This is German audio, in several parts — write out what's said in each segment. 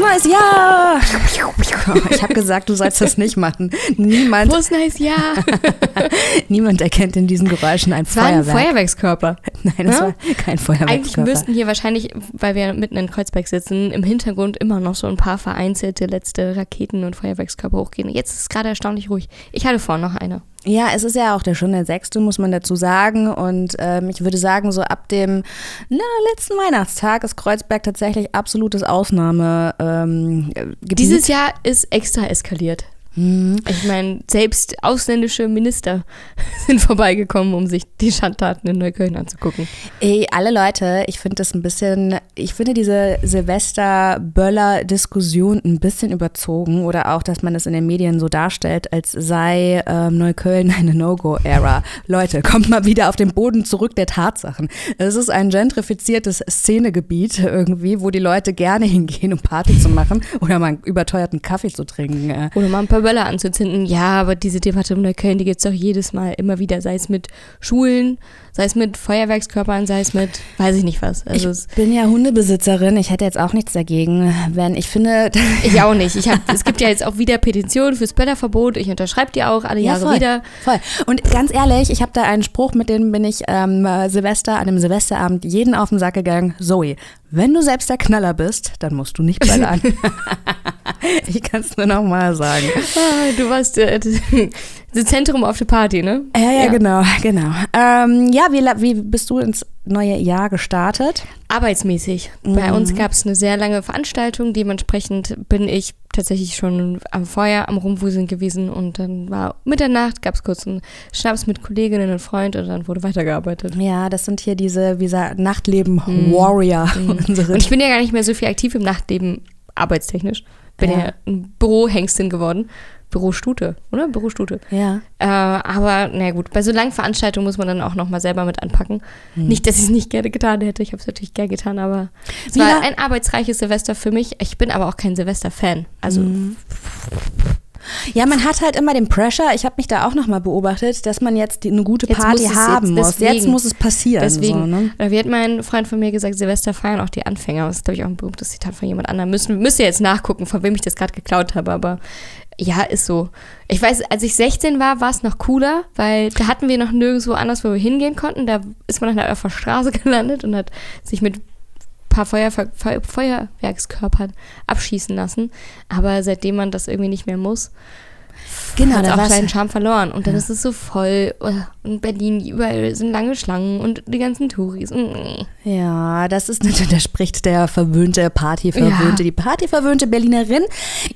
neues Jahr! Ich habe gesagt, du sollst das nicht machen. Niemand, Frohes neues Jahr. niemand erkennt in diesen Geräuschen ein war ein Feuerwerk. Feuerwerkskörper. Nein, das Ja? war kein Eigentlich Feuerwerkskörper. müssten hier wahrscheinlich, weil wir mitten in Kreuzberg sitzen, im Hintergrund immer noch so ein paar vereinzelte letzte Raketen und Feuerwerkskörper hochgehen. Jetzt ist es gerade erstaunlich ruhig. Ich hatte vorhin noch eine. Ja, es ist ja auch der schon der sechste, muss man dazu sagen. Und ähm, ich würde sagen, so ab dem na, letzten Weihnachtstag ist Kreuzberg tatsächlich absolutes Ausnahmegebiet. Ähm, Gebiet. Dieses Jahr ist extra eskaliert. Hm. Ich meine, selbst ausländische Minister sind vorbeigekommen, um sich die Schandtaten in Neukölln anzugucken. Ey, alle Leute, ich finde das ein bisschen, ich finde diese Silvester-Böller-Diskussion ein bisschen überzogen oder auch, dass man das in den Medien so darstellt, als sei ähm, Neukölln eine No-Go-Ära. Leute, kommt mal wieder auf den Boden zurück der Tatsachen. Es ist ein gentrifiziertes Szenegebiet irgendwie, wo die Leute gerne hingehen, um Party zu machen oder mal einen überteuerten Kaffee zu trinken. äh. Oder mal ein paar Böller anzuzünden. Ja, aber diese Debatte um Neukölln, die gibt es doch jedes Mal immer wieder. Sei es mit Schulen, sei es mit Feuerwerkskörpern, sei es mit weiß ich nicht was. Also Ich bin ja Hundebesitzerin, ich hätte jetzt auch nichts dagegen, wenn ich finde, ich auch nicht. Ich hab, es gibt ja jetzt auch wieder Petitionen fürs Böllerverbot. Ich unterschreibe die auch alle Jahre voll, wieder. Voll. Und ganz ehrlich, ich habe da einen Spruch, mit dem bin ich ähm, äh, Silvester, an dem Silvesterabend jeden auf den Sack gegangen. Zoe, wenn du selbst der Knaller bist, dann musst du nicht böllern. ich kann es nur noch mal sagen. Ah, du warst äh, das Zentrum auf der Party, ne? Ja, ja, genau, genau. Ähm, ja, wie, wie bist du ins neue Jahr gestartet? Arbeitsmäßig. Bei uns gab es eine sehr lange Veranstaltung. Dementsprechend bin ich tatsächlich schon am Feuer, am Rumwuseln gewesen. Und dann war Mitternacht, gab es kurz einen Schnaps mit Kolleginnen und Freund und dann wurde weitergearbeitet. Ja, das sind hier diese, wie gesagt, Nachtleben-Warrior. unsere- Und ich bin ja gar nicht mehr so viel aktiv im Nachtleben arbeitstechnisch. Bin ja, Ja. ein Bürohengstin geworden. Bürostute, oder? Bürostute. ja. Äh, aber na gut, bei so langen Veranstaltungen muss man dann auch nochmal selber mit anpacken. Nicht, dass ich es nicht gerne getan hätte. Ich habe es natürlich gerne getan, aber es Wie war ein arbeitsreiches Silvester für mich. Ich bin aber auch kein Silvester-Fan. Also Ja, man hat halt immer den Pressure, ich habe mich da auch nochmal beobachtet, dass man jetzt die, eine gute Jetzt Party muss haben jetzt- muss. Jetzt deswegen. muss es passieren. deswegen, So, ne? oder wie hat mein Freund von mir gesagt, Silvester feiern auch die Anfänger. Das ist, glaube ich, auch ein berühmtes Zitat von jemand anderem. Müssen, müsst ihr jetzt nachgucken, von wem ich das gerade geklaut habe, aber ja, ist so. Ich weiß, als ich 16 war, war es noch cooler, weil da hatten wir noch nirgendwo anders, wo wir hingehen konnten. Da ist man dann halt auf der Straße gelandet und hat sich mit ein paar Feuer, Feu, Feuerwerkskörpern abschießen lassen. Aber seitdem man das irgendwie nicht mehr muss, Genau, hat da auch seinen Charme verloren. Und dann ist es so voll. oh, Und Berlin, überall sind lange Schlangen und die ganzen Touris. Mm. Ja, das ist natürlich, da spricht der verwöhnte Partyverwöhnte, Ja. die Partyverwöhnte Berlinerin.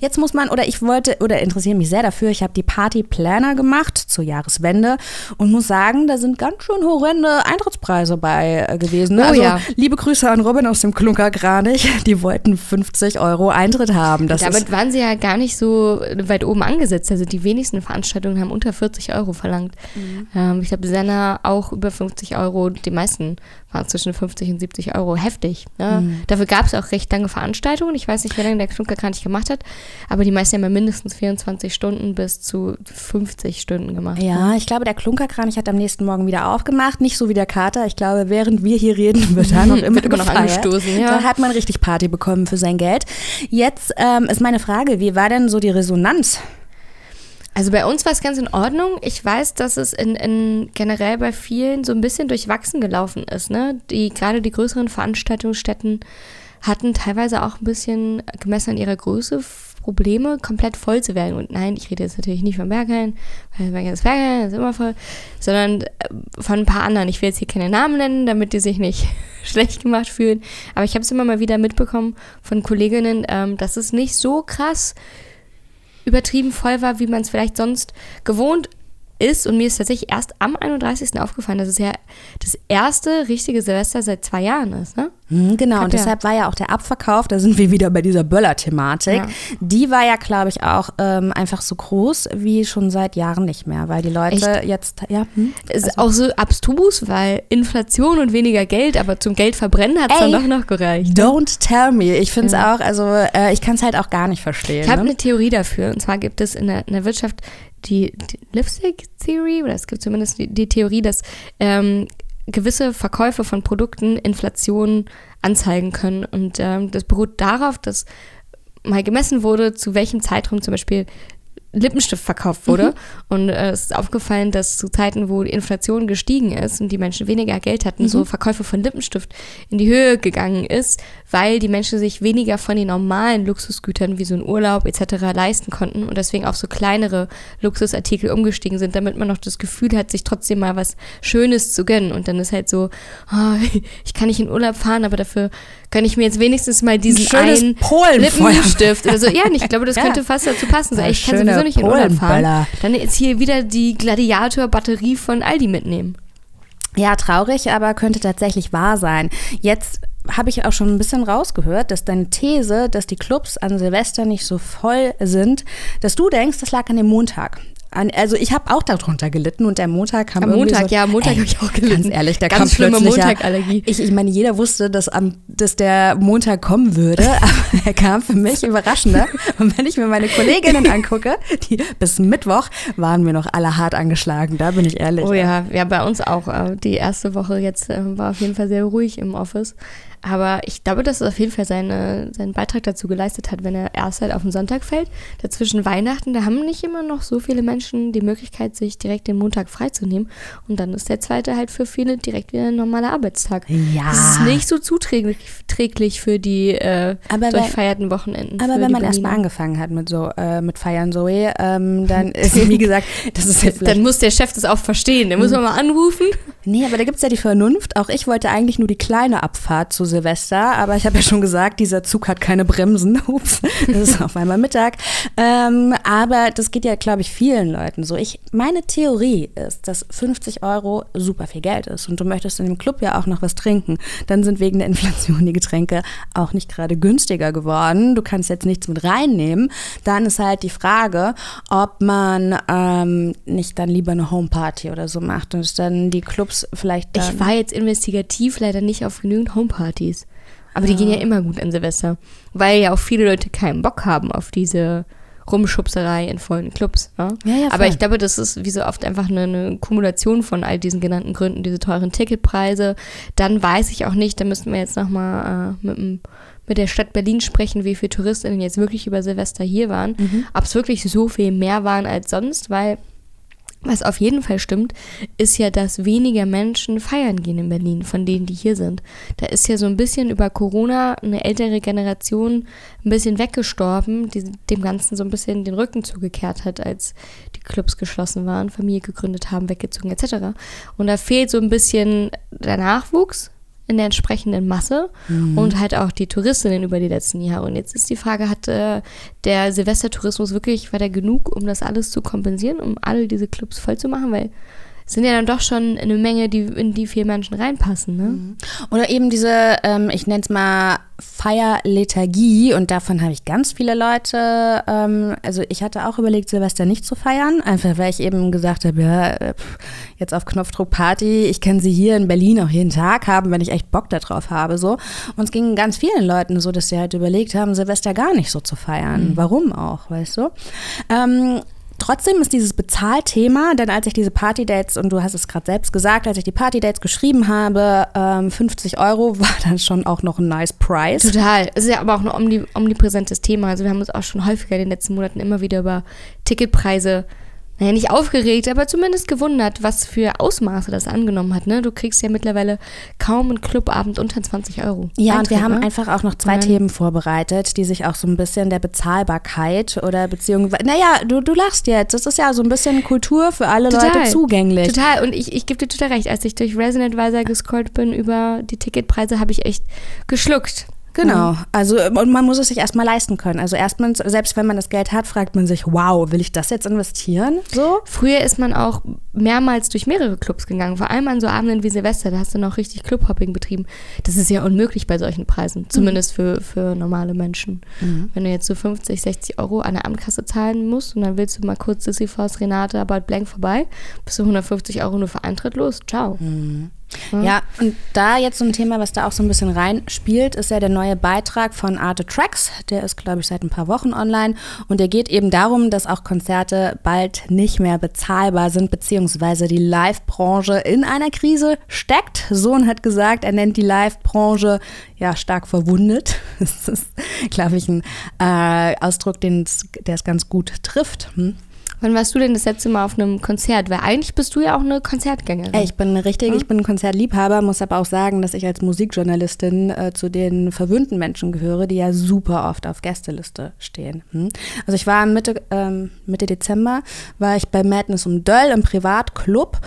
Jetzt muss man, oder ich wollte, oder interessiere mich sehr dafür, ich habe die Partyplaner gemacht zur Jahreswende und muss sagen, da sind ganz schön horrende Eintrittspreise bei äh, gewesen. Oh also, ja. liebe Grüße an Robin aus dem Klunker Kranich, die wollten 50 Euro Eintritt haben. Das Damit waren sie ja gar nicht so weit oben angesetzt. Also die wenigsten Veranstaltungen haben unter 40 Euro verlangt. Mhm. Ähm, ich glaube, Senna auch über 50 Euro. Die meisten waren zwischen 50 und 70 Euro. Heftig. Ne? Mhm. Dafür gab es auch recht lange Veranstaltungen. Ich weiß nicht, wie lange der Klunker gar nicht gemacht hat. Aber die meisten haben ja mindestens 24 Stunden bis zu 50 Stunden gemacht. ja, ich glaube, der Klunkerkranich hat am nächsten Morgen wieder aufgemacht. Nicht so wie der Kater. Ich glaube, während wir hier reden, wird da noch immer, Wird immer noch angestoßen, ja. Da hat man richtig Party bekommen für sein Geld. Jetzt ähm, ist meine Frage, wie war denn so die Resonanz? Also bei uns war es ganz in Ordnung. Ich weiß, dass es in, in generell bei vielen so ein bisschen durchwachsen gelaufen ist. Ne? Die, gerade die größeren Veranstaltungsstätten hatten teilweise auch ein bisschen gemessen an ihrer Größe Probleme, komplett voll zu werden. Und nein, ich rede jetzt natürlich nicht von Berghain, weil Berghain ist ist immer voll, sondern äh, von ein paar anderen. Ich will jetzt hier keine Namen nennen, damit die sich nicht schlecht gemacht fühlen. Aber ich habe es immer mal wieder mitbekommen von Kolleginnen, ähm, dass es nicht so krass übertrieben voll war, wie man es vielleicht sonst gewohnt ist. Und mir ist tatsächlich erst am 31. aufgefallen, dass es ja das erste richtige Silvester seit zwei Jahren ist. Ne? Hm, genau, Hat und ja- deshalb war ja auch der Abverkauf, da sind wir wieder bei dieser Böller-Thematik. Ja. Die war ja, glaube ich, auch ähm, einfach so groß wie schon seit Jahren nicht mehr, weil die Leute jetzt, ja, hm? Es ist auch so abstrus, weil Inflation und weniger Geld, aber zum Geld verbrennen hat es dann doch noch gereicht. Don't tell me. Ich finde es auch, also äh, ich kann es halt auch gar nicht verstehen. Ich habe ne? eine Theorie dafür. Und zwar gibt es in der, in der Wirtschaft die, die Lipstick Theory, oder es gibt zumindest die, die Theorie, dass ähm, gewisse Verkäufe von Produkten Inflation anzeigen können. Und ähm, das beruht darauf, dass mal gemessen wurde, zu welchem Zeitraum zum Beispiel Lippenstift verkauft wurde. Mhm. Und äh, es ist aufgefallen, dass zu Zeiten, wo die Inflation gestiegen ist und die Menschen weniger Geld hatten, mhm. so Verkäufe von Lippenstift in die Höhe gegangen ist, weil die Menschen sich weniger von den normalen Luxusgütern wie so ein Urlaub etc. leisten konnten und deswegen auf so kleinere Luxusartikel umgestiegen sind, damit man noch das Gefühl hat, sich trotzdem mal was Schönes zu gönnen. Und dann ist halt so, oh, ich kann nicht in Urlaub fahren, aber dafür kann ich mir jetzt wenigstens mal diesen einen Lippenstift oder so. Ja, ich glaube, das ja. könnte fast dazu passen. So, ich kann sowieso nicht in Urlaub fahren. Dann jetzt hier wieder die Gladiator-Batterie von Aldi mitnehmen. Ja, traurig, aber könnte tatsächlich wahr sein. Jetzt habe ich auch schon ein bisschen rausgehört, dass deine These, dass die Clubs an Silvester nicht so voll sind, dass du denkst, das lag an dem Montag also ich habe auch darunter gelitten und der Montag kam Am Montag, so, ja, Montag habe ich auch gelitten. Ganz ehrlich, der ganz kam schlimme plötzlich. Montagallergie. Ich, ich meine, jeder wusste, dass, am, dass der Montag kommen würde, aber er kam für mich überraschender. Und wenn ich mir meine Kolleginnen angucke, die bis Mittwoch waren wir noch alle hart angeschlagen, da bin ich ehrlich. Oh ja, ja, bei uns auch. Äh, die erste Woche jetzt äh, war auf jeden Fall sehr ruhig im Office. Aber ich glaube, dass es auf jeden Fall seine, seinen Beitrag dazu geleistet hat, wenn er erst halt auf den Sonntag fällt. Dazwischen Weihnachten, da haben nicht immer noch so viele Menschen die Möglichkeit, sich direkt den Montag freizunehmen. Und dann ist der zweite halt für viele direkt wieder ein normaler Arbeitstag. Ja. Das ist nicht so zuträglich für die äh, aber durchfeierten Wochenenden. Aber wenn man erstmal angefangen hat mit so äh, mit Feiern Zoe, ähm, dann ist, wie gesagt, das ist ja Dann muss der Chef das auch verstehen. Der muss man mal anrufen. Nee, aber da gibt es ja die Vernunft. Auch ich wollte eigentlich nur die kleine Abfahrt zu Silvester, aber ich habe ja schon gesagt, dieser Zug hat keine Bremsen. Ups, das ist auf einmal Mittag. Ähm, aber das geht ja, glaube ich, vielen Leuten so. Ich, meine Theorie ist, dass 50 Euro super viel Geld ist und du möchtest in dem Club ja auch noch was trinken. Dann sind wegen der Inflation die Getränke auch nicht gerade günstiger geworden. Du kannst jetzt nichts mit reinnehmen. Dann ist halt die Frage, ob man ähm, nicht dann lieber eine Homeparty oder so macht und dann die Clubs vielleicht. ich war jetzt investigativ leider nicht auf genügend Homepartys. Aber die gehen ja immer gut an Silvester. Weil ja auch viele Leute keinen Bock haben auf diese Rumschubserei in vollen Clubs. Ne? Ja, ja, Aber ich glaube, das ist wie so oft einfach eine, eine, Kumulation von all diesen genannten Gründen, diese teuren Ticketpreise. Dann weiß ich auch nicht, da müssten wir jetzt nochmal äh, mit, mit der Stadt Berlin sprechen, wie viele Touristinnen jetzt wirklich über Silvester hier waren. Mhm. Ob es wirklich so viel mehr waren als sonst, weil was auf jeden Fall stimmt, ist ja, dass weniger Menschen feiern gehen in Berlin, von denen, die hier sind. Da ist ja so ein bisschen über Corona eine ältere Generation ein bisschen weggestorben, die dem Ganzen so ein bisschen den Rücken zugekehrt hat, als die Clubs geschlossen waren, Familie gegründet haben, weggezogen etc. Und da fehlt so ein bisschen der Nachwuchs, in der entsprechenden Masse mhm. und halt auch die Touristinnen über die letzten Jahre. Und jetzt ist die Frage, hat äh, der Silvestertourismus wirklich, war der genug, um das alles zu kompensieren, um alle diese Clubs voll zu machen? Weil sind ja dann doch schon eine Menge, die, in die vier Menschen reinpassen. Ne? Mhm. Oder eben diese, ähm, ich nenne es mal Feierlethargie und davon habe ich ganz viele Leute, ähm, also ich hatte auch überlegt, Silvester nicht zu feiern, einfach weil ich eben gesagt habe, ja, äh, jetzt auf Knopfdruck Party, ich kann sie hier in Berlin auch jeden Tag haben, wenn ich echt Bock darauf habe, so. Und es ging ganz vielen Leuten so, dass sie halt überlegt haben, Silvester gar nicht so zu feiern. Mhm. Warum auch, weißt du? Ähm, Trotzdem ist dieses Bezahlthema, denn als ich diese Partydates, und du hast es gerade selbst gesagt, als ich die Partydates geschrieben habe, ähm, 50 Euro war dann schon auch noch ein nice Price. Total. Es ist ja aber auch ein omnipräsentes Thema. Also wir haben uns auch schon häufiger in den letzten Monaten immer wieder über Ticketpreise naja, nicht aufgeregt, aber zumindest gewundert, was für Ausmaße das angenommen hat. Ne? Du kriegst ja mittlerweile kaum einen Clubabend unter 20 Euro. Ja, Eintritt, und wir haben ne? einfach auch noch zwei Themen vorbereitet, die sich auch so ein bisschen der Bezahlbarkeit oder beziehungsweise, naja, du, du lachst jetzt, das ist ja so ein bisschen Kultur für alle total, Leute zugänglich. Total, und ich, ich gebe dir total recht, als ich durch Resident Advisor gescrollt bin über die Ticketpreise, habe ich echt geschluckt. Genau, mhm. also und man muss es sich erstmal leisten können. Also erstmal, selbst wenn man das Geld hat, fragt man sich, wow, will ich das jetzt investieren? So? Früher ist man auch mehrmals durch mehrere Clubs gegangen, vor allem an so Abenden wie Silvester, da hast du noch richtig Clubhopping betrieben. Das ist ja unmöglich bei solchen Preisen, zumindest mhm. für, für normale Menschen. Mhm. Wenn du jetzt so 50, 60 Euro an der Abendkasse zahlen musst und dann willst du mal kurz Sisyphos, Renate, About Blank vorbei, bist du 150 Euro nur für Eintritt los. Ciao. Mhm. Ja, und da jetzt so ein Thema, was da auch so ein bisschen reinspielt, ist ja der neue Beitrag von Arte Tracks. Der ist, glaube ich, seit ein paar Wochen online. Und der geht eben darum, dass auch Konzerte bald nicht mehr bezahlbar sind, beziehungsweise die Live-Branche in einer Krise steckt. Sohn hat gesagt, er nennt die Live-Branche ja stark verwundet. Das ist, glaube ich, ein äh, Ausdruck, der es ganz gut trifft. Hm? Wann warst du denn das letzte Mal auf einem Konzert? Weil eigentlich bist du ja auch eine Konzertgängerin. Ich bin richtig, hm? ich bin ein Konzertliebhaber, muss aber auch sagen, dass ich als Musikjournalistin äh, zu den verwöhnten Menschen gehöre, die ja super oft auf Gästeliste stehen. Hm? Also ich war Mitte, ähm, Mitte Dezember, war ich bei Madness um Döll im Privatclub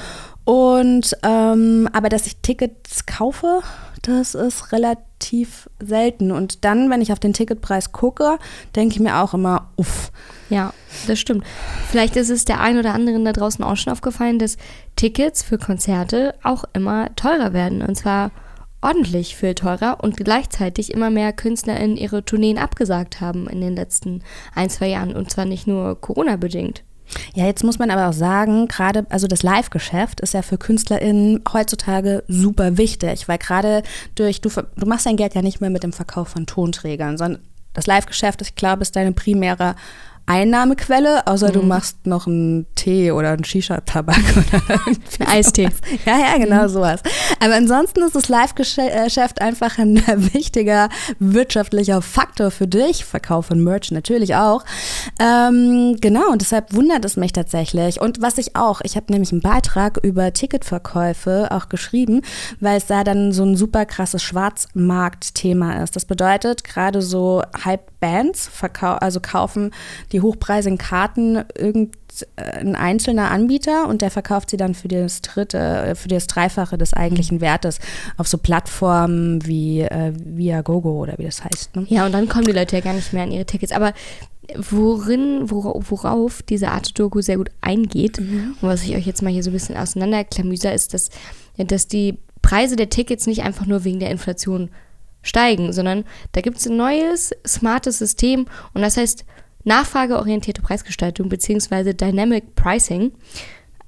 und ähm, aber dass ich Tickets kaufe, das ist relativ selten. Und dann, wenn ich auf den Ticketpreis gucke, denke ich mir auch immer, uff. Ja, das stimmt. Vielleicht ist es der ein oder anderen da draußen auch schon aufgefallen, dass Tickets für Konzerte auch immer teurer werden. Und zwar ordentlich viel teurer und gleichzeitig immer mehr KünstlerInnen ihre Tourneen abgesagt haben in den letzten ein, zwei Jahren. Und zwar nicht nur Corona-bedingt. Ja, jetzt muss man aber auch sagen, gerade, also das Live-Geschäft ist ja für KünstlerInnen heutzutage super wichtig, weil gerade durch, du, du machst dein Geld ja nicht mehr mit dem Verkauf von Tonträgern, sondern das Live-Geschäft, ich glaube, ist deine primäre Einnahmequelle, außer mhm. du machst noch einen Tee oder einen Shisha-Tabak oder ein Eistee. Ja, ja, genau mhm. sowas. Aber ansonsten ist das Live-Geschäft einfach ein wichtiger wirtschaftlicher Faktor für dich. Verkauf von Merch natürlich auch. Ähm, genau, und deshalb wundert es mich tatsächlich. Und was ich auch, ich habe nämlich einen Beitrag über Ticketverkäufe auch geschrieben, weil es da dann so ein super krasses Schwarzmarktthema ist. Das bedeutet, gerade so Hype-Bands also kaufen die die hochpreisigen Karten irgendein einzelner Anbieter und der verkauft sie dann für das dritte, äh, für das Dreifache des eigentlichen mhm. Wertes auf so Plattformen wie äh, Viagogo oder wie das heißt. Ne? Ja, und dann kommen die Leute ja gar nicht mehr an ihre Tickets. Aber worin, worauf diese Art Doku sehr gut eingeht mhm. und was ich euch jetzt mal hier so ein bisschen auseinanderklamüser, ist, dass, dass die Preise der Tickets nicht einfach nur wegen der Inflation steigen, sondern da gibt es ein neues, smartes System und das heißt nachfrageorientierte Preisgestaltung bzw. Dynamic Pricing.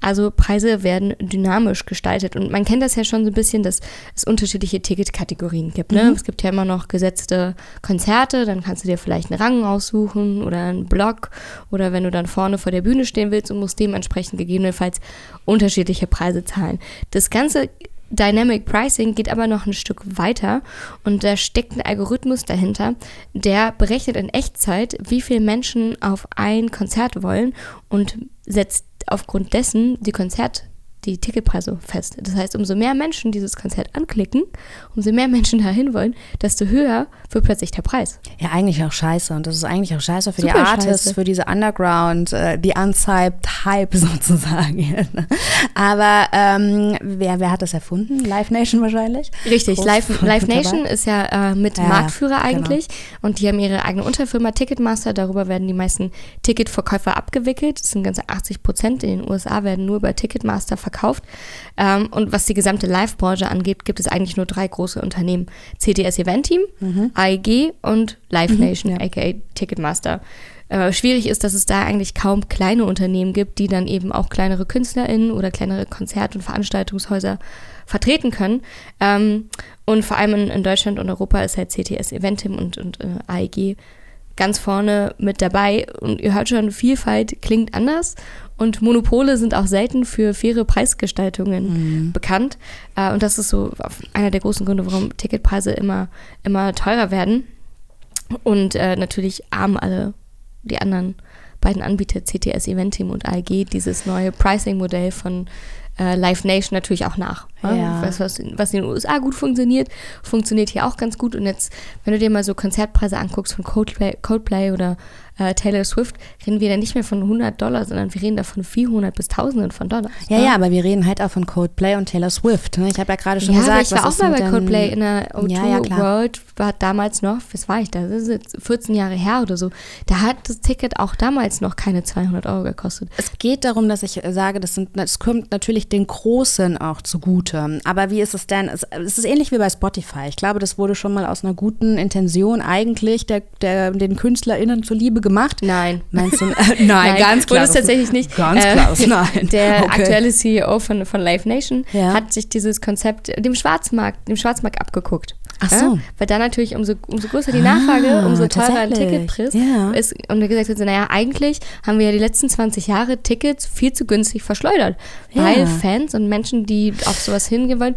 Also Preise werden dynamisch gestaltet und man kennt das ja schon so ein bisschen, dass es unterschiedliche Ticketkategorien gibt. Ne? Mhm. Es gibt ja immer noch gesetzte Konzerte, dann kannst du dir vielleicht einen Rang aussuchen oder einen Block oder wenn du dann vorne vor der Bühne stehen willst und musst dementsprechend gegebenenfalls unterschiedliche Preise zahlen. Das Ganze Dynamic Pricing geht aber noch ein Stück weiter und da steckt ein Algorithmus dahinter, der berechnet in Echtzeit, wie viele Menschen auf ein Konzert wollen und setzt aufgrund dessen die Konzert die Ticketpreise fest. Das heißt, umso mehr Menschen dieses Konzert anklicken, umso mehr Menschen dahin wollen, desto höher wird plötzlich der Preis. Ja, eigentlich auch scheiße. Und das ist eigentlich auch scheiße für Super die Artists, scheiße. für diese Underground, äh, die unsyped Hype sozusagen. Aber ähm, wer, wer hat das erfunden? Live Nation wahrscheinlich? Richtig, Groß Live, Live Nation ist ja äh, mit ja, Marktführer genau. eigentlich. Genau. Und die haben ihre eigene Unterfirma Ticketmaster. Darüber werden die meisten Ticketverkäufer abgewickelt. Das sind ganze 80 Prozent. In den USA werden nur bei Ticketmaster verkauft verkauft. Ähm, und was die gesamte Live-Branche angeht, gibt es eigentlich nur drei große Unternehmen. CTS Event Team, mhm. AEG und Live mhm, Nation, mhm, ja. aka Ticketmaster. Äh, schwierig ist, dass es da eigentlich kaum kleine Unternehmen gibt, die dann eben auch kleinere KünstlerInnen oder kleinere Konzert- und Veranstaltungshäuser vertreten können. Ähm, und vor allem in, in, Deutschland und Europa ist halt CTS Eventim und, und äh, AEG ganz vorne mit dabei. Und ihr hört schon, Vielfalt klingt anders und Monopole sind auch selten für faire Preisgestaltungen mhm. bekannt. Äh, und das ist so einer der großen Gründe, warum Ticketpreise immer, immer teurer werden. Und äh, natürlich armen alle die anderen beiden Anbieter, CTS Eventim und AEG, dieses neue Pricing-Modell von äh, Live Nation natürlich auch nach. Ja. Was, was, was in den USA gut funktioniert, funktioniert hier auch ganz gut. Und jetzt, wenn du dir mal so Konzertpreise anguckst von Coldplay, Coldplay oder äh, Taylor Swift, reden wir dann nicht mehr von 100 Dollar, sondern wir reden da von 400 bis Tausenden von Dollar. Ja, ne? ja, aber wir reden halt auch von Coldplay und Taylor Swift. Ne? Ich habe ja gerade schon ja, gesagt, ich war auch mal bei Coldplay in der O2 ja, ja, World, war damals noch, was war ich da, das ist jetzt 14 Jahre her oder so. Da hat das Ticket auch damals noch keine 200 Euro gekostet. Es geht darum, dass ich sage, das, sind, das kommt natürlich den Großen auch zugute. Aber wie ist es denn? Es, ist ähnlich wie bei Spotify. Ich glaube, das wurde schon mal aus einer guten Intention eigentlich der, der, den KünstlerInnen zuliebe gemacht. Nein. Meinst du? Äh, nein, nein, ganz klar. Wurde es tatsächlich nicht. Ganz klar, äh, nein. Der okay. aktuelle CEO von, von Live Nation Ja. hat sich dieses Konzept dem Schwarzmarkt, dem Schwarzmarkt abgeguckt. Ach so. Ja? Weil da natürlich umso, umso größer die Nachfrage, Ah, umso teurer ein. Ticketpreis Ja. ist. Und wir gesagt haben, naja, eigentlich haben wir ja die letzten 20 Jahre Tickets viel zu günstig verschleudert. Ja. Weil Fans und Menschen, die auf sowas hingehen wollen,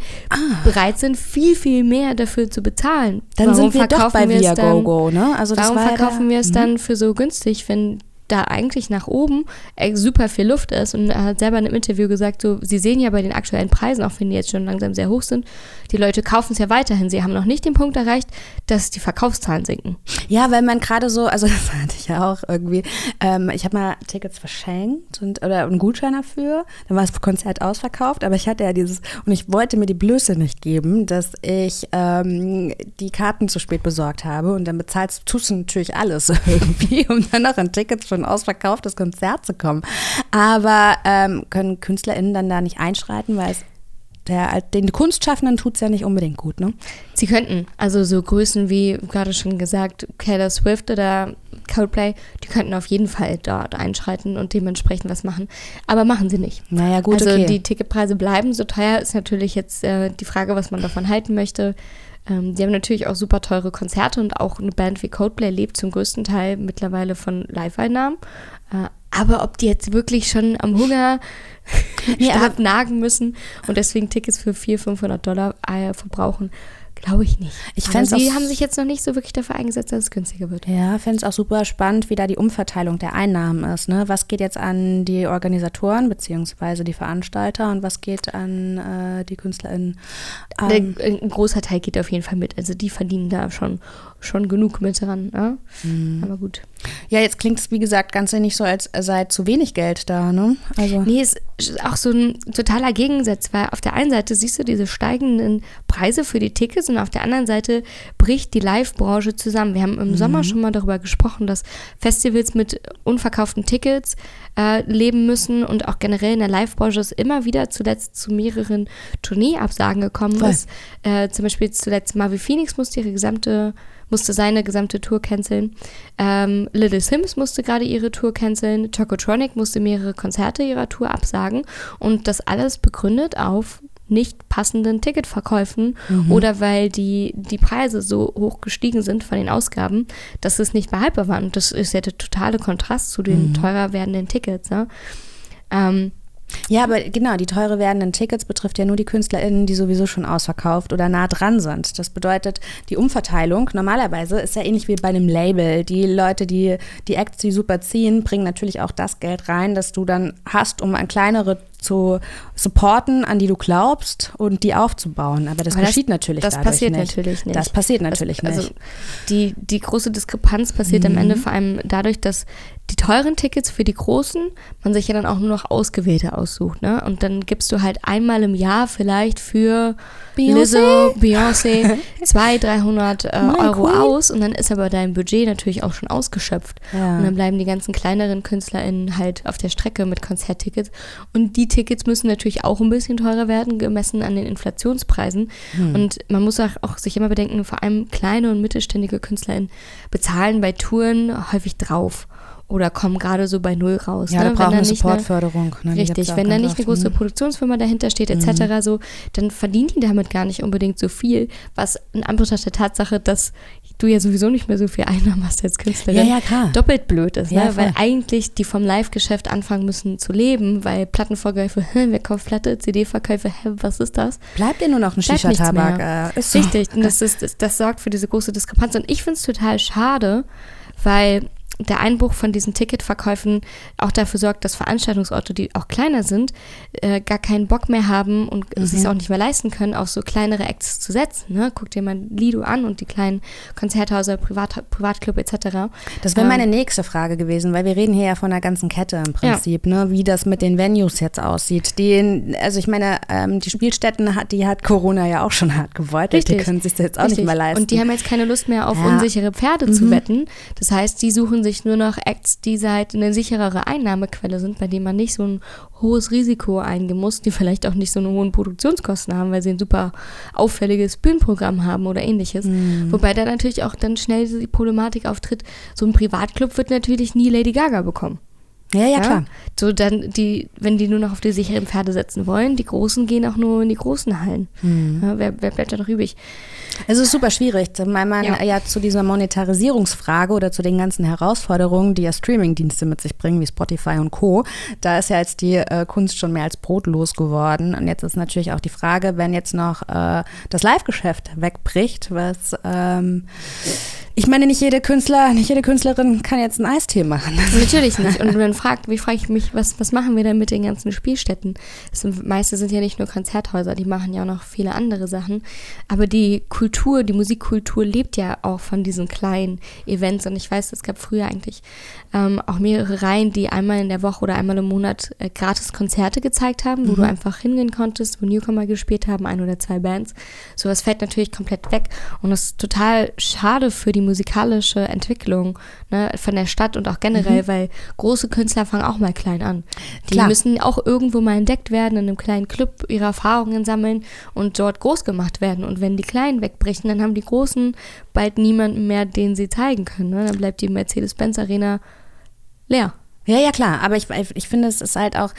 bereit sind, viel, viel mehr dafür zu bezahlen. Dann Warum sind wir doch verkaufen bei wir es dann- Viagogo, ne? Also das Warum verkaufen wir es dann für so günstig, wenn da eigentlich nach oben äh, super viel Luft ist? Und er hat selber in einem Interview gesagt, so, sie sehen ja bei den aktuellen Preisen, auch wenn die jetzt schon langsam sehr hoch sind, die Leute kaufen es ja weiterhin. Sie haben noch nicht den Punkt erreicht, dass die Verkaufszahlen sinken. Ja, weil man gerade so, also das hatte ich ja auch irgendwie, ähm, ich habe mal Tickets verschenkt und, oder einen Gutschein dafür, dann war das Konzert ausverkauft, aber ich hatte ja dieses, und ich wollte mir die Blöße nicht geben, dass ich ähm, die Karten zu spät besorgt habe und dann bezahlst, tust du natürlich alles irgendwie, um dann noch ein Ticket für ein ausverkauftes Konzert zu kommen. Aber ähm, können KünstlerInnen dann da nicht einschreiten, weil es der, den Kunstschaffenden tut es ja nicht unbedingt gut, ne? Sie könnten, also so Größen wie gerade schon gesagt, Taylor Swift oder Coldplay, die könnten auf jeden Fall dort einschreiten und dementsprechend was machen. Aber machen sie nicht. Naja, gut, also okay. die Ticketpreise bleiben so teuer, ist natürlich jetzt äh, die Frage, was man davon halten möchte. Ähm, die haben natürlich auch super teure Konzerte und auch eine Band wie Coldplay lebt zum größten Teil mittlerweile von Live-Einnahmen. Äh, aber ob die jetzt wirklich schon am Hunger stark nagen müssen und deswegen Tickets für 400, 500 Dollar äh, verbrauchen, glaube ich nicht. Ich aber sie auch- haben sich jetzt noch nicht so wirklich dafür eingesetzt, dass es günstiger wird. Ja, finde es auch super spannend, wie da die Umverteilung der Einnahmen ist. Ne? Was geht jetzt an die Organisatoren beziehungsweise die Veranstalter und was geht an äh, die KünstlerInnen? Ähm, Der- Ein großer Teil geht auf jeden Fall mit. Also die verdienen da schon, schon genug mit dran. Ne? Mhm. Aber gut. ja, jetzt klingt es, wie gesagt, ganz nicht so, als sei zu wenig Geld da. Ne? Also, Nee, es ist auch so ein totaler Gegensatz, weil auf der einen Seite siehst du diese steigenden Preise für die Tickets und auf der anderen Seite bricht die Live-Branche zusammen. Wir haben im Sommer schon mal darüber gesprochen, dass Festivals mit unverkauften Tickets äh, leben müssen und auch generell in der Live-Branche es immer wieder zuletzt zu mehreren Tourneeabsagen gekommen Voll. ist. Äh, zum Beispiel zuletzt Marvi Phoenix musste ihre gesamte musste seine gesamte Tour canceln. Ähm, Little Sims musste gerade ihre Tour canceln. Chocotronic musste mehrere Konzerte ihrer Tour absagen. Und das alles begründet auf nicht passenden Ticketverkäufen oder weil die, die Preise so hoch gestiegen sind von den Ausgaben, dass es nicht behaltbar war. Und das ist ja der totale Kontrast zu den teurer werdenden Tickets. Ne? Ähm, ja, aber genau, die teure werdenden Tickets betrifft ja nur die KünstlerInnen, die sowieso schon ausverkauft oder nah dran sind. Das bedeutet, die Umverteilung normalerweise ist ja ähnlich wie bei einem Label. Die Leute, die die Acts, die super ziehen, bringen natürlich auch das Geld rein, das du dann hast, um an kleinere zu supporten, an die du glaubst und die aufzubauen. Aber das Aber das- geschieht natürlich das passiert nicht. natürlich nicht. Das passiert natürlich das, Also nicht. die, die große Diskrepanz passiert am Ende vor allem dadurch, dass die teuren Tickets für die großen man sich ja dann auch nur noch ausgewählte aussucht. Ne? Und dann gibst du halt einmal im Jahr vielleicht für Beyoncé? Lizzo, Beyoncé 200, 300 äh, Euro Queen. aus und dann ist aber dein Budget natürlich auch schon ausgeschöpft. Ja. Und dann bleiben die ganzen kleineren KünstlerInnen halt auf der Strecke mit Konzerttickets. Und die Tickets müssen natürlich auch ein bisschen teurer werden, gemessen an den Inflationspreisen. Hm. Und man muss auch, auch sich immer bedenken, vor allem kleine und mittelständige KünstlerInnen bezahlen bei Touren häufig drauf. Oder kommen gerade so bei Null raus. Ja, ne? da brauchen eine Supportförderung. Ne? Richtig, wenn da nicht eine große Mhm. Produktionsfirma dahinter steht, etc., so, dann verdienen die damit gar nicht unbedingt so viel, was in Anbetracht der Tatsache, dass du ja sowieso nicht mehr so viel Einnahmen hast als Künstlerin, Ja, ja, klar. doppelt blöd ist, Ja, ne? weil eigentlich die vom Live-Geschäft anfangen müssen zu leben, weil Plattenverkäufe, wer kauft Platte, CD-Verkäufe, hä, was ist das? Bleibt dir nur noch ein Shisha-Tabak. Äh, so. Richtig, und das, ist, das, das sorgt für diese große Diskrepanz. Und ich finde es total schade, weil der Einbruch von diesen Ticketverkäufen auch dafür sorgt, dass Veranstaltungsorte, die auch kleiner sind, äh, gar keinen Bock mehr haben und Mhm. sich auch nicht mehr leisten können, auf so kleinere Acts zu setzen. Ne? Guck dir mal Lido an und die kleinen Konzerthäuser, Privat, Privatclub etc. Das wäre Ähm, meine nächste Frage gewesen, weil wir reden hier ja von einer ganzen Kette im Prinzip, ne, wie das mit den Venues jetzt aussieht. Die, also ich meine, ähm, die Spielstätten hat, die hat Corona ja auch schon hart gewollt. Die können sich das jetzt auch nicht Richtig. mehr leisten. Und die haben jetzt keine Lust mehr auf Ja. Mhm. unsichere Pferde zu wetten. Das heißt, die suchen sich plötzlich nur noch Acts, die halt eine sicherere Einnahmequelle sind, bei denen man nicht so ein hohes Risiko eingehen muss, die vielleicht auch nicht so eine hohen Produktionskosten haben, weil sie ein super auffälliges Bühnenprogramm haben oder ähnliches. Mhm. Wobei da natürlich auch dann schnell die Problematik auftritt, so ein Privatclub wird natürlich nie Lady Gaga bekommen. Ja, ja, klar. So dann die, wenn die nur noch auf die sicheren Pferde setzen wollen, die Großen gehen auch nur in die großen Hallen. Mhm. Ja, wer, wer, bleibt da noch übrig? Es ist super schwierig, weil man ja. ja. zu dieser Monetarisierungsfrage oder zu den ganzen Herausforderungen, die ja Streamingdienste mit sich bringen, wie Spotify und Co., da ist ja jetzt die äh, Kunst schon mehr als brotlos geworden. Und jetzt ist natürlich auch die Frage, wenn jetzt noch äh, das Live-Geschäft wegbricht, was ähm, ich meine, nicht jede Künstler, nicht jede Künstlerin kann jetzt einen Eistee machen. Natürlich nicht. Und dann fragt, wie frage ich mich, was, was machen wir denn mit den ganzen Spielstätten? Das meiste sind ja nicht nur Konzerthäuser, die machen ja auch noch viele andere Sachen. Aber die Kultur, die Musikkultur lebt ja auch von diesen kleinen Events. Und ich weiß, es gab früher eigentlich ähm, auch mehrere Reihen, die einmal in der Woche oder einmal im Monat äh, gratis Konzerte gezeigt haben, wo mhm. du einfach hingehen konntest, wo Newcomer gespielt haben, ein oder zwei Bands. Sowas fällt natürlich komplett weg. Und das ist total schade für die musikalische Entwicklung ne, von der Stadt und auch generell, mhm. weil große Künstler fangen auch mal klein an. Die Klar. müssen auch irgendwo mal entdeckt werden, in einem kleinen Club ihre Erfahrungen sammeln und dort groß gemacht werden. Und wenn die Kleinen wegbrechen, dann haben die Großen bald niemanden mehr, den sie zeigen können. Ne? Dann bleibt die Mercedes-Benz Arena leer. Ja, ja, klar. Aber ich, ich finde, es ist halt auch,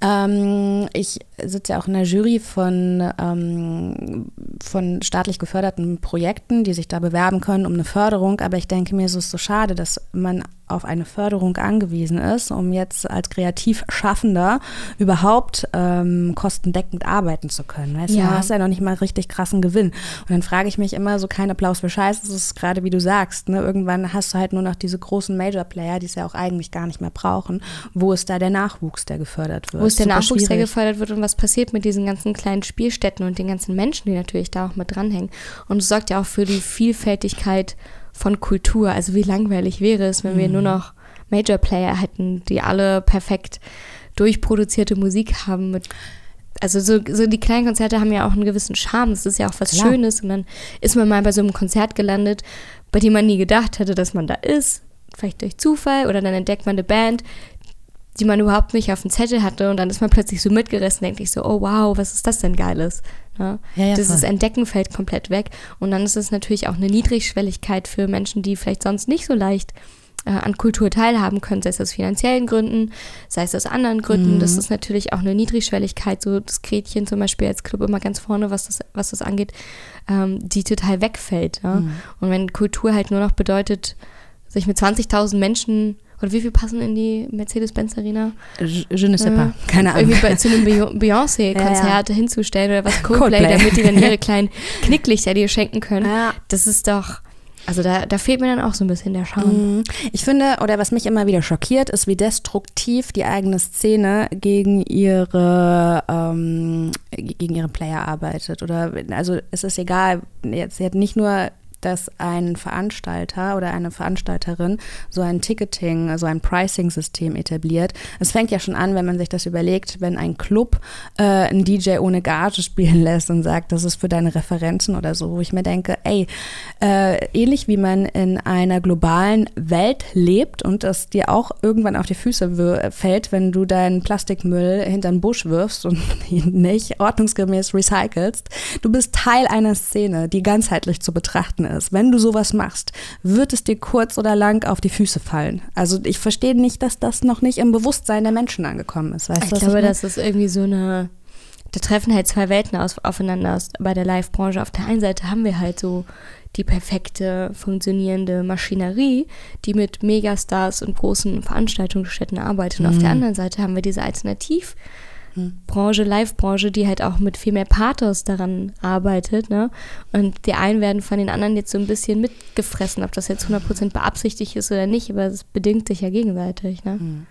ähm, ich sitze ja auch in der Jury von, ähm, von staatlich geförderten Projekten, die sich da bewerben können um eine Förderung. Aber ich denke mir, es ist so schade, dass man auf eine Förderung angewiesen ist, um jetzt als Kreativschaffender überhaupt ähm, kostendeckend arbeiten zu können. Weißt ja. du, hast ja noch nicht mal richtig krassen Gewinn. Und dann frage ich mich immer, so kein Applaus für Scheiß, das ist gerade wie du sagst, ne? irgendwann hast du halt nur noch diese großen Major-Player, die es ja auch eigentlich gar nicht mehr brauchen. Wo ist da der Nachwuchs, der gefördert wird? Wo ist der Super Nachwuchs, schwierig. der gefördert wird und was passiert mit diesen ganzen kleinen Spielstätten und den ganzen Menschen, die natürlich da auch mit dranhängen? Und es sorgt ja auch für die Vielfältigkeit von Kultur. Also wie langweilig wäre es, wenn mhm. wir nur mhm. noch Major Player hätten, die alle perfekt durchproduzierte Musik haben mit also so, so die kleinen Konzerte haben ja auch einen gewissen Charme. Das ist ja auch was Klar. Schönes. Und dann ist man mal bei so einem Konzert gelandet, bei dem man nie gedacht hätte, dass man da ist. Vielleicht durch Zufall oder dann entdeckt man eine Band, die man überhaupt nicht auf dem Zettel hatte. Und dann ist man plötzlich so mitgerissen, denkt sich so, oh wow, was ist das denn Geiles? Ne? Ja, ja, Dieses voll. Entdecken fällt komplett weg. Und dann ist es natürlich auch eine Niedrigschwelligkeit für Menschen, die vielleicht sonst nicht so leicht äh, an Kultur teilhaben können, sei es aus finanziellen Gründen, sei es aus anderen Gründen. Mhm. Das ist natürlich auch eine Niedrigschwelligkeit, so das Gretchen zum Beispiel als Club immer ganz vorne, was das, was das angeht, ähm, die total wegfällt. Ja? Mhm. Und wenn Kultur halt nur noch bedeutet, sich mit 20.000 Menschen oder wie viel passen in die Mercedes-Benz Arena? Je ne sais pas. Keine Ahnung. Irgendwie bei, zu einem Beyoncé-Konzert ja, ja. hinzustellen oder was Coldplay, Coldplay, damit die dann ihre kleinen Knicklichter dir schenken können. Ja. Das ist doch. Also da, da fehlt mir dann auch so ein bisschen der Charme. Mhm. Ich finde, oder was mich immer wieder schockiert, ist, wie destruktiv die eigene Szene gegen ihre, ähm, gegen ihre Player arbeitet. Oder also es ist egal, jetzt sie hat nicht nur dass ein Veranstalter oder eine Veranstalterin so ein Ticketing, so ein Pricing-System etabliert. Es fängt ja schon an, wenn man sich das überlegt, wenn ein Club äh, einen DJ ohne Gage spielen lässt und sagt, das ist für deine Referenzen oder so, wo ich mir denke, ey, äh, ähnlich wie man in einer globalen Welt lebt und das dir auch irgendwann auf die Füße fällt, wenn du deinen Plastikmüll hinter den Busch wirfst und ihn nicht ordnungsgemäß recycelst. Du bist Teil einer Szene, die ganzheitlich zu betrachten ist, wenn du sowas machst, wird es dir kurz oder lang auf die Füße fallen. Also ich verstehe nicht, dass das noch nicht im Bewusstsein der Menschen angekommen ist. Weißt ich du, glaube, ich das ist irgendwie so eine, da treffen halt zwei Welten aus, aufeinander aus, bei der Live-Branche. Auf der einen Seite haben wir halt so die perfekte funktionierende Maschinerie, die mit Megastars und großen Veranstaltungsstätten arbeitet. Und mhm. auf der mhm. anderen Seite haben wir diese Alternativ- Branche, Live-Branche, die halt auch mit viel mehr Pathos daran arbeitet. Ne? Und die einen werden von den anderen jetzt so ein bisschen mitgefressen, ob das jetzt 100% beabsichtigt ist oder nicht, aber es bedingt sich ja gegenseitig. Ne? Mhm.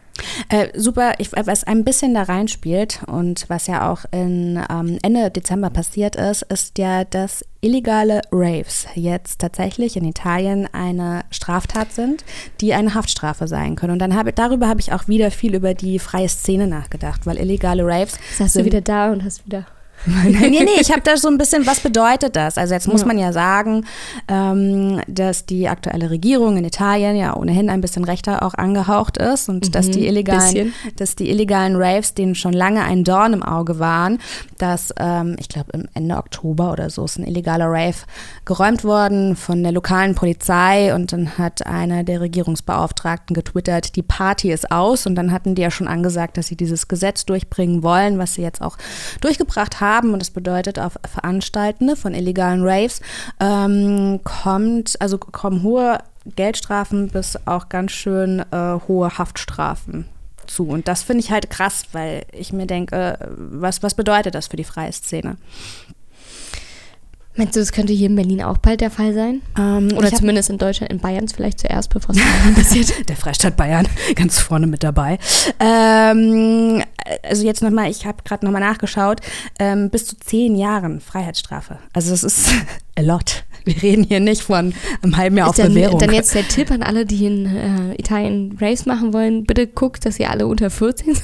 Äh, super, ich, was ein bisschen da reinspielt und was ja auch in, ähm, Ende Dezember passiert ist, ist ja, dass illegale Raves jetzt tatsächlich in Italien eine Straftat sind, die eine Haftstrafe sein können. Und dann habe darüber habe ich auch wieder viel über die freie Szene nachgedacht, weil illegale Raves. Saß du wieder da und hast wieder nee, nee, ich habe da so ein bisschen, was bedeutet das? Also jetzt muss ja. man ja sagen, ähm, dass die aktuelle Regierung in Italien ja ohnehin ein bisschen rechter auch angehaucht ist und mhm, dass, die illegalen, dass die illegalen Raves denen schon lange ein Dorn im Auge waren, dass ähm, ich glaube im Ende Oktober oder so ist ein illegaler Rave geräumt worden von der lokalen Polizei und dann hat einer der Regierungsbeauftragten getwittert, die Party ist aus und dann hatten die ja schon angesagt, dass sie dieses Gesetz durchbringen wollen, was sie jetzt auch durchgebracht haben haben, und das bedeutet auf Veranstaltende von illegalen Raves, ähm, kommt, also kommen hohe Geldstrafen bis auch ganz schön äh, hohe Haftstrafen zu. Und das finde ich halt krass, weil ich mir denke, was, was bedeutet das für die freie Szene? Meinst du, das könnte hier in Berlin auch bald der Fall sein? Ähm, Oder zumindest in Deutschland, in Bayern vielleicht zuerst, bevor es passiert. der Freistaat Bayern, ganz vorne mit dabei. Ähm, also jetzt nochmal, ich habe gerade nochmal nachgeschaut, ähm, bis zu zehn Jahren Freiheitsstrafe. Also das ist a lot. Wir reden hier nicht von einem halben Jahr ist auf dann, Bewährung. Dann jetzt der Tipp an alle, die in äh, Italien Race machen wollen, bitte guckt, dass ihr alle unter 14 seid.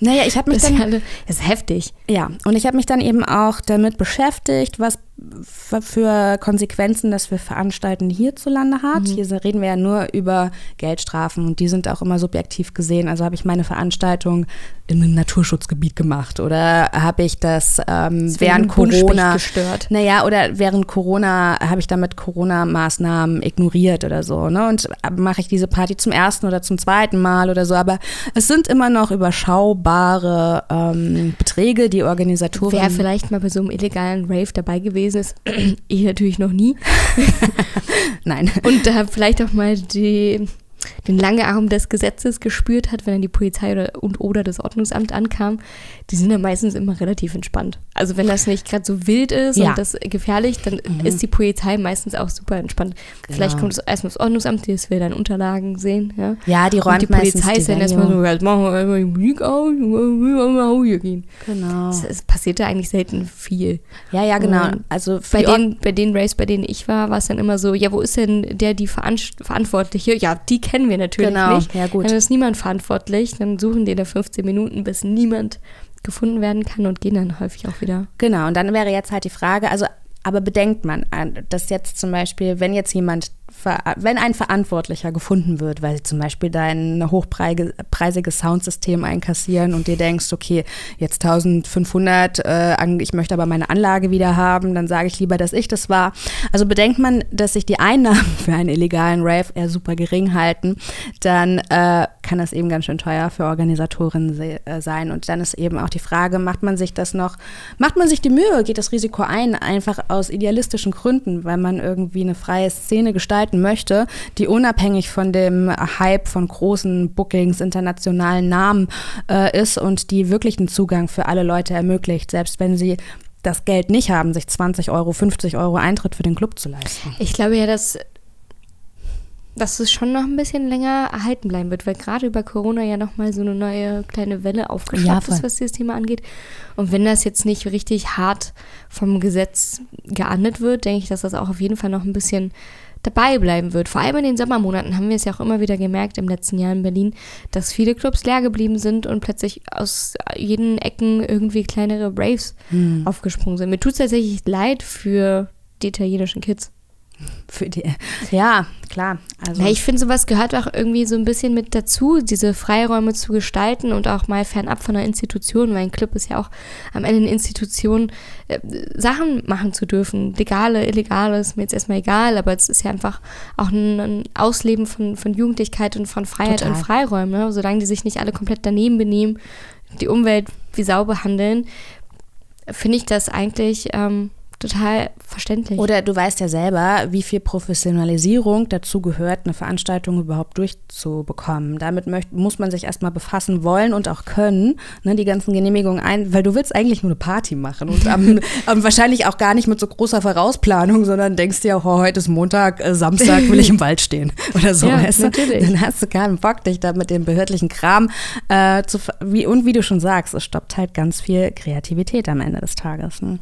Naja, ich habe mich das dann. Alle, das ist heftig. Ja, und ich habe mich dann eben auch damit beschäftigt, was für Konsequenzen das für Veranstalten hierzulande hat. Mhm. Hier reden wir ja nur über Geldstrafen und die sind auch immer subjektiv gesehen. Also habe ich meine Veranstaltung in einem Naturschutzgebiet gemacht oder habe ich das ähm, während Corona gestört. Naja, oder während Corona habe ich damit Corona-Maßnahmen ignoriert oder so. Ne? Und mache ich diese Party zum ersten oder zum zweiten Mal oder so. Aber es sind immer noch überschaubare ähm, Beträge, die Organisatoren. Wäre vielleicht mal bei so einem illegalen Rave dabei gewesen ist. ich natürlich noch nie. Nein. Und da vielleicht auch mal die den langen Arm des Gesetzes gespürt hat, wenn dann die Polizei oder, und oder das Ordnungsamt ankam, die sind ja meistens immer relativ entspannt. Also wenn das nicht gerade so wild ist ja. und das gefährlich, dann mhm. ist die Polizei meistens auch super entspannt. Genau. Vielleicht kommt es erstmal das Ordnungsamt, das will dann Unterlagen sehen. Ja, ja die räumt und die Polizei ist dann erstmal so, jetzt machen wir erstmal die Musik aus, wir hier gehen. Genau. Es, passiert ja eigentlich selten viel. Ja, ja, genau. Und also bei den, bei den Race, bei denen ich war, war es dann immer so, ja, wo ist denn der, die Verantwortliche? Ja, die kennen wir natürlich genau. nicht. Ja, gut. Dann ist niemand verantwortlich, dann suchen die da 15 Minuten, bis niemand gefunden werden kann und gehen dann häufig auch wieder. Genau, und dann wäre jetzt halt die Frage, also aber bedenkt man, dass jetzt zum Beispiel, wenn jetzt jemand wenn ein Verantwortlicher gefunden wird, weil sie zum Beispiel dein hochpreisiges Soundsystem einkassieren und dir denkst, okay, jetzt 1500, äh, ich möchte aber meine Anlage wieder haben, dann sage ich lieber, dass ich das war. Also bedenkt man, dass sich die Einnahmen für einen illegalen Rave eher super gering halten, dann äh, kann das eben ganz schön teuer für Organisatoren äh, sein. Und dann ist eben auch die Frage, macht man sich das noch, macht man sich die Mühe, geht das Risiko ein, einfach aus idealistischen Gründen, weil man irgendwie eine freie Szene gestaltet gestalten möchte, die unabhängig von dem Hype von großen Bookings, internationalen Namen äh, ist und die wirklichen Zugang für alle Leute ermöglicht, selbst wenn sie das Geld nicht haben, sich 20 Euro, 50 Euro Eintritt für den Club zu leisten. Ich glaube ja, dass dass es schon noch ein bisschen länger erhalten bleiben wird, weil gerade über Corona ja nochmal so eine neue kleine Welle aufgeschnappt ja, ist, was dieses Thema angeht. Und wenn das jetzt nicht richtig hart vom Gesetz geahndet wird, denke ich, dass das auch auf jeden Fall noch ein bisschen dabei bleiben wird. Vor allem in den Sommermonaten haben wir es ja auch immer wieder gemerkt im letzten Jahr in Berlin, dass viele Clubs leer geblieben sind und plötzlich aus jeden Ecken irgendwie kleinere Braves hm. aufgesprungen sind. Mir tut es tatsächlich leid für die italienischen Kids. Für die, ja, klar. Also. Ja, ich finde, sowas gehört auch irgendwie so ein bisschen mit dazu, diese Freiräume zu gestalten und auch mal fernab von einer Institution, weil ein Club ist ja auch am Ende eine Institution, äh, Sachen machen zu dürfen. Legale, illegale ist mir jetzt erstmal egal, aber es ist ja einfach auch ein, ein Ausleben von, von Jugendlichkeit und von Freiheit Total. und Freiräumen. Ne? Solange die sich nicht alle komplett daneben benehmen, die Umwelt wie Sau behandeln, finde ich das eigentlich. Ähm, total verständlich. Oder du weißt ja selber, wie viel Professionalisierung dazu gehört, eine Veranstaltung überhaupt durchzubekommen. Damit möcht, muss man sich erstmal befassen wollen und auch können, ne, die ganzen Genehmigungen ein, weil du willst eigentlich nur eine Party machen und am, am wahrscheinlich auch gar nicht mit so großer Vorausplanung, sondern denkst dir, oh, heute ist Montag, äh, Samstag will ich im Wald stehen oder so. Ja, weißt du? natürlich. Dann hast du keinen Bock, dich da mit dem behördlichen Kram äh, zu, wie, und wie du schon sagst, es stoppt halt ganz viel Kreativität am Ende des Tages. Ne?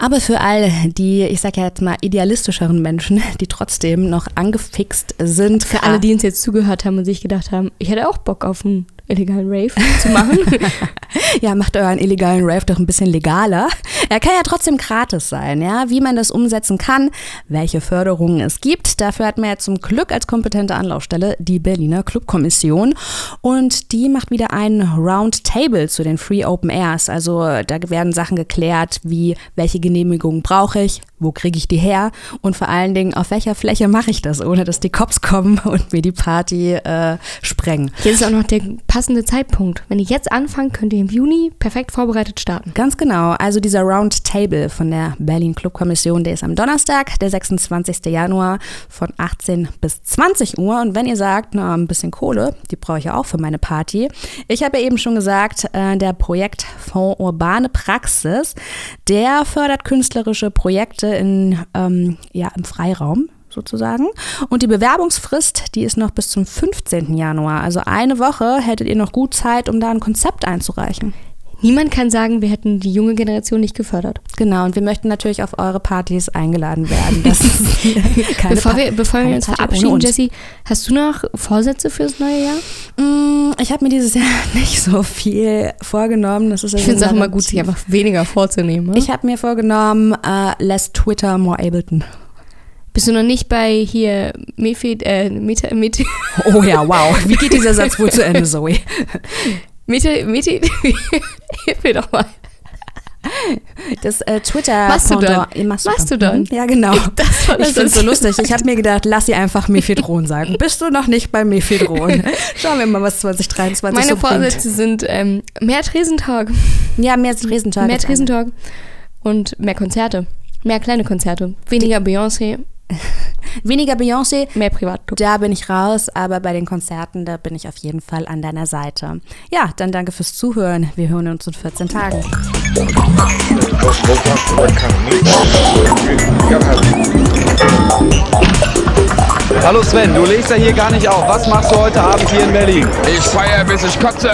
Aber für all die, ich sage ja jetzt mal, idealistischeren Menschen, die trotzdem noch angefixt sind. Für alle, die uns jetzt zugehört haben und sich gedacht haben, ich hätte auch Bock auf ein illegalen Rave zu machen. ja, macht euren illegalen Rave doch ein bisschen legaler. Er kann ja trotzdem gratis sein, ja. Wie man das umsetzen kann, welche Förderungen es gibt. Dafür hat man ja zum Glück als kompetente Anlaufstelle die Berliner Clubkommission. Und die macht wieder ein Roundtable zu den Free Open Airs. Also da werden Sachen geklärt, wie welche Genehmigung brauche ich, wo kriege ich die her und vor allen Dingen, auf welcher Fläche mache ich das, ohne dass die Cops kommen und mir die Party äh, sprengen. Jetzt ist auch noch der passende Zeitpunkt. Wenn ihr jetzt anfangt, könnt ihr im Juni perfekt vorbereitet starten. Ganz genau. Also dieser Roundtable von der Berlin Clubkommission, der ist am Donnerstag, der 26. Januar von 18 bis 20 Uhr. Und wenn ihr sagt, na, ein bisschen Kohle, die brauche ich ja auch für meine Party. Ich habe ja eben schon gesagt, äh, der Projektfonds Urbane Praxis, der fördert künstlerische Projekte in, ähm, ja, im Freiraum sozusagen. Und die Bewerbungsfrist, die ist noch bis zum 15. Januar. Also eine Woche hättet ihr noch gut Zeit, um da ein Konzept einzureichen. Niemand kann sagen, wir hätten die junge Generation nicht gefördert. Genau, und wir möchten natürlich auf eure Partys eingeladen werden. bevor wir, bevor wir uns verabschieden. Jessie, hast du noch Vorsätze fürs neue Jahr? Mm, ich habe mir dieses Jahr nicht so viel vorgenommen. Das ist ich finde es auch immer gut, sich einfach weniger vorzunehmen. Ne? Ich habe mir vorgenommen, uh, less Twitter, more Ableton. Bist du noch nicht bei hier Mefid, äh, Meta, Meta Oh ja, wow. Wie geht dieser Satz wohl zu Ende, Zoe? Meta, Meta, hilf mir doch mal. Das äh, Twitter Mastodon. Mastodon. Ja, genau. Das ich finde es so lustig. Ich habe mir gedacht, lass sie einfach Mephedron sagen. Bist du noch nicht bei Mephedron? Schauen wir mal, was 2023 Meine so Vorsätze bringt. sind ähm, mehr Tresentalk. Ja, mehr Tresentalk. Mehr Tresentalk und mehr Konzerte. Mehr kleine Konzerte. Weniger Beyoncé. Weniger Beyoncé. Mehr Privatclub. Da bin ich raus, aber bei den Konzerten, da bin ich auf jeden Fall an deiner Seite. Ja, dann danke fürs Zuhören. Wir hören uns in 14 Tagen. Hallo Sven, du legst ja hier gar nicht auf. Was machst du heute Abend hier in Berlin? Ich feiere bis ich kotze.